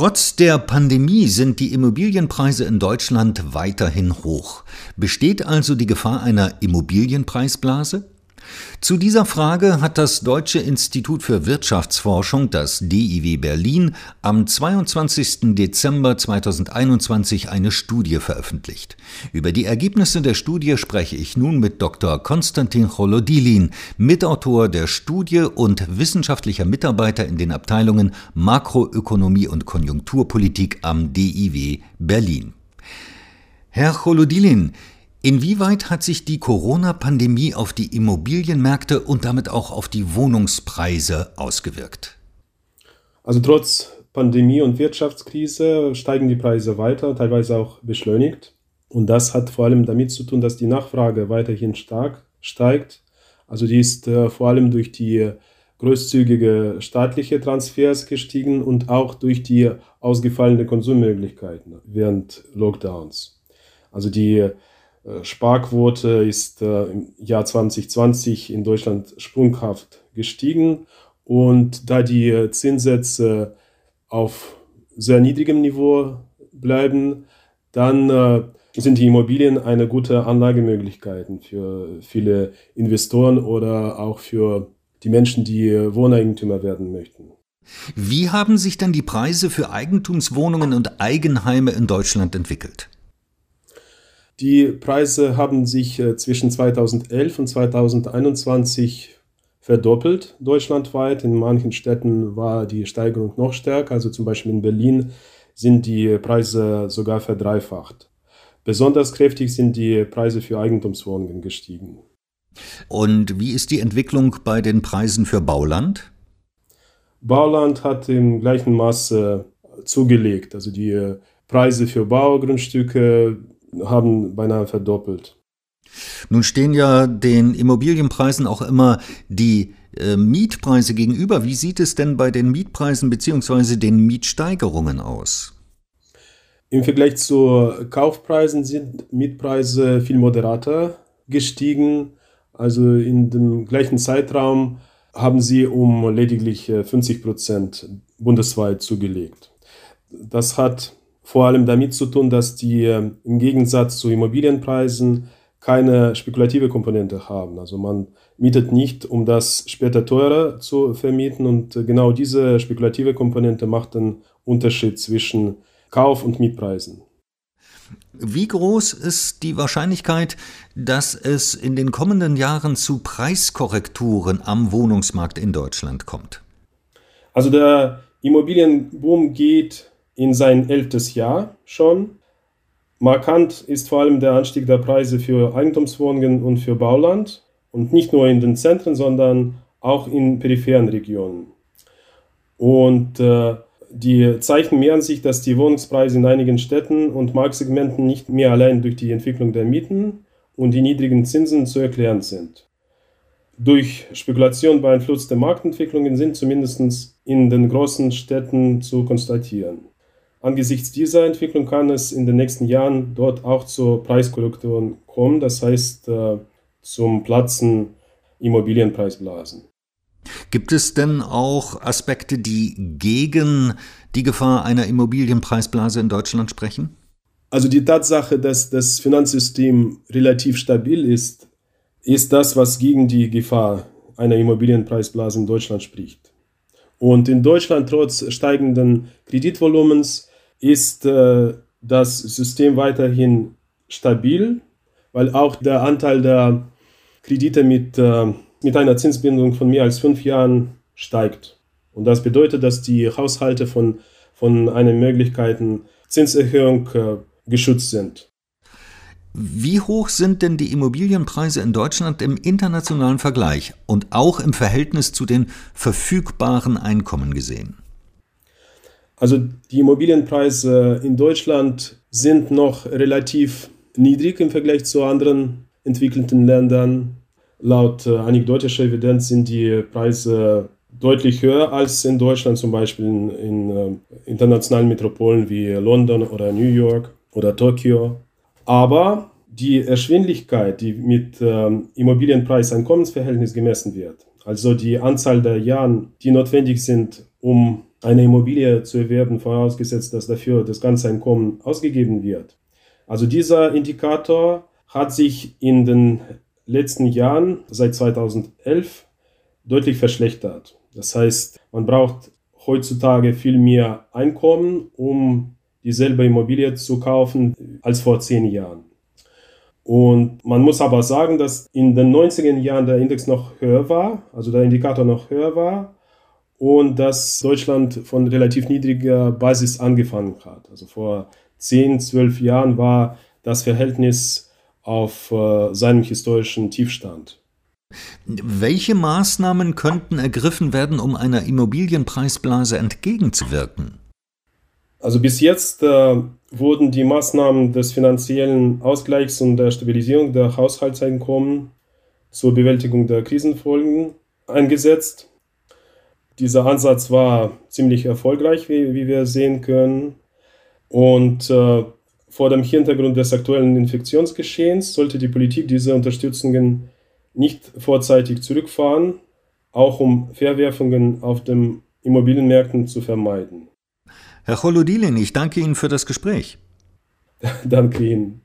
Trotz der Pandemie sind die Immobilienpreise in Deutschland weiterhin hoch. Besteht also die Gefahr einer Immobilienpreisblase? Zu dieser Frage hat das Deutsche Institut für Wirtschaftsforschung, das DIW Berlin, am 22. Dezember 2021 eine Studie veröffentlicht. Über die Ergebnisse der Studie spreche ich nun mit Dr. Konstantin Cholodilin, Mitautor der Studie und wissenschaftlicher Mitarbeiter in den Abteilungen Makroökonomie und Konjunkturpolitik am DIW Berlin. Herr Cholodilin, Inwieweit hat sich die Corona-Pandemie auf die Immobilienmärkte und damit auch auf die Wohnungspreise ausgewirkt? Also trotz Pandemie und Wirtschaftskrise steigen die Preise weiter, teilweise auch beschleunigt. Und das hat vor allem damit zu tun, dass die Nachfrage weiterhin stark steigt. Also die ist äh, vor allem durch die großzügige staatliche Transfers gestiegen und auch durch die ausgefallenen Konsummöglichkeiten während Lockdowns. Also die Sparquote ist äh, im Jahr 2020 in Deutschland sprunghaft gestiegen. Und da die Zinssätze auf sehr niedrigem Niveau bleiben, dann äh, sind die Immobilien eine gute Anlagemöglichkeit für viele Investoren oder auch für die Menschen, die Wohneigentümer werden möchten. Wie haben sich denn die Preise für Eigentumswohnungen und Eigenheime in Deutschland entwickelt? Die Preise haben sich äh, zwischen 2011 und 2021 verdoppelt deutschlandweit. In manchen Städten war die Steigerung noch stärker. Also zum Beispiel in Berlin sind die Preise sogar verdreifacht. Besonders kräftig sind die Preise für Eigentumswohnungen gestiegen. Und wie ist die Entwicklung bei den Preisen für Bauland? Bauland hat im gleichen Maße zugelegt. Also die Preise für Baugrundstücke haben beinahe verdoppelt. Nun stehen ja den Immobilienpreisen auch immer die äh, Mietpreise gegenüber. Wie sieht es denn bei den Mietpreisen bzw. den Mietsteigerungen aus? Im Vergleich zu Kaufpreisen sind Mietpreise viel moderater gestiegen. Also in dem gleichen Zeitraum haben sie um lediglich 50 äh, Prozent bundesweit zugelegt. Das hat vor allem damit zu tun, dass die ähm, im Gegensatz zu Immobilienpreisen keine spekulative Komponente haben. Also man mietet nicht, um das später teurer zu vermieten und äh, genau diese spekulative Komponente macht den Unterschied zwischen Kauf- und Mietpreisen. Wie groß ist die Wahrscheinlichkeit, dass es in den kommenden Jahren zu Preiskorrekturen am Wohnungsmarkt in Deutschland kommt? Also der Immobilienboom geht in sein elftes Jahr schon. Markant ist vor allem der Anstieg der Preise für Eigentumswohnungen und für Bauland und nicht nur in den Zentren, sondern auch in peripheren Regionen. Und äh, die Zeichen mehren sich, dass die Wohnungspreise in einigen Städten und Marktsegmenten nicht mehr allein durch die Entwicklung der Mieten und die niedrigen Zinsen zu erklären sind. Durch Spekulation beeinflusste Marktentwicklungen sind zumindest in den großen Städten zu konstatieren. Angesichts dieser Entwicklung kann es in den nächsten Jahren dort auch zur Preiskorrektur kommen, das heißt äh, zum Platzen Immobilienpreisblasen. Gibt es denn auch Aspekte, die gegen die Gefahr einer Immobilienpreisblase in Deutschland sprechen? Also die Tatsache, dass das Finanzsystem relativ stabil ist, ist das, was gegen die Gefahr einer Immobilienpreisblase in Deutschland spricht. Und in Deutschland trotz steigenden Kreditvolumens ist äh, das System weiterhin stabil, weil auch der Anteil der Kredite mit, äh, mit einer Zinsbindung von mehr als fünf Jahren steigt. Und das bedeutet, dass die Haushalte von, von einer möglichen Zinserhöhung äh, geschützt sind. Wie hoch sind denn die Immobilienpreise in Deutschland im internationalen Vergleich und auch im Verhältnis zu den verfügbaren Einkommen gesehen? Also die Immobilienpreise in Deutschland sind noch relativ niedrig im Vergleich zu anderen entwickelten Ländern. Laut äh, anekdotischer Evidenz sind die Preise deutlich höher als in Deutschland, zum Beispiel in, in äh, internationalen Metropolen wie London oder New York oder Tokio. Aber die Erschwinglichkeit, die mit ähm, Immobilienpreis-Einkommensverhältnis gemessen wird, also die Anzahl der Jahre, die notwendig sind, um eine Immobilie zu erwerben, vorausgesetzt, dass dafür das ganze Einkommen ausgegeben wird. Also dieser Indikator hat sich in den letzten Jahren, seit 2011, deutlich verschlechtert. Das heißt, man braucht heutzutage viel mehr Einkommen, um dieselbe Immobilie zu kaufen als vor zehn Jahren. Und man muss aber sagen, dass in den 90er Jahren der Index noch höher war, also der Indikator noch höher war und dass Deutschland von relativ niedriger Basis angefangen hat. Also vor 10, 12 Jahren war das Verhältnis auf äh, seinem historischen Tiefstand. Welche Maßnahmen könnten ergriffen werden, um einer Immobilienpreisblase entgegenzuwirken? Also bis jetzt äh, wurden die Maßnahmen des finanziellen Ausgleichs und der Stabilisierung der Haushaltseinkommen zur Bewältigung der Krisenfolgen eingesetzt. Dieser Ansatz war ziemlich erfolgreich, wie, wie wir sehen können. Und äh, vor dem Hintergrund des aktuellen Infektionsgeschehens sollte die Politik diese Unterstützungen nicht vorzeitig zurückfahren, auch um Verwerfungen auf den Immobilienmärkten zu vermeiden. Herr Cholodilin, ich danke Ihnen für das Gespräch. danke Ihnen.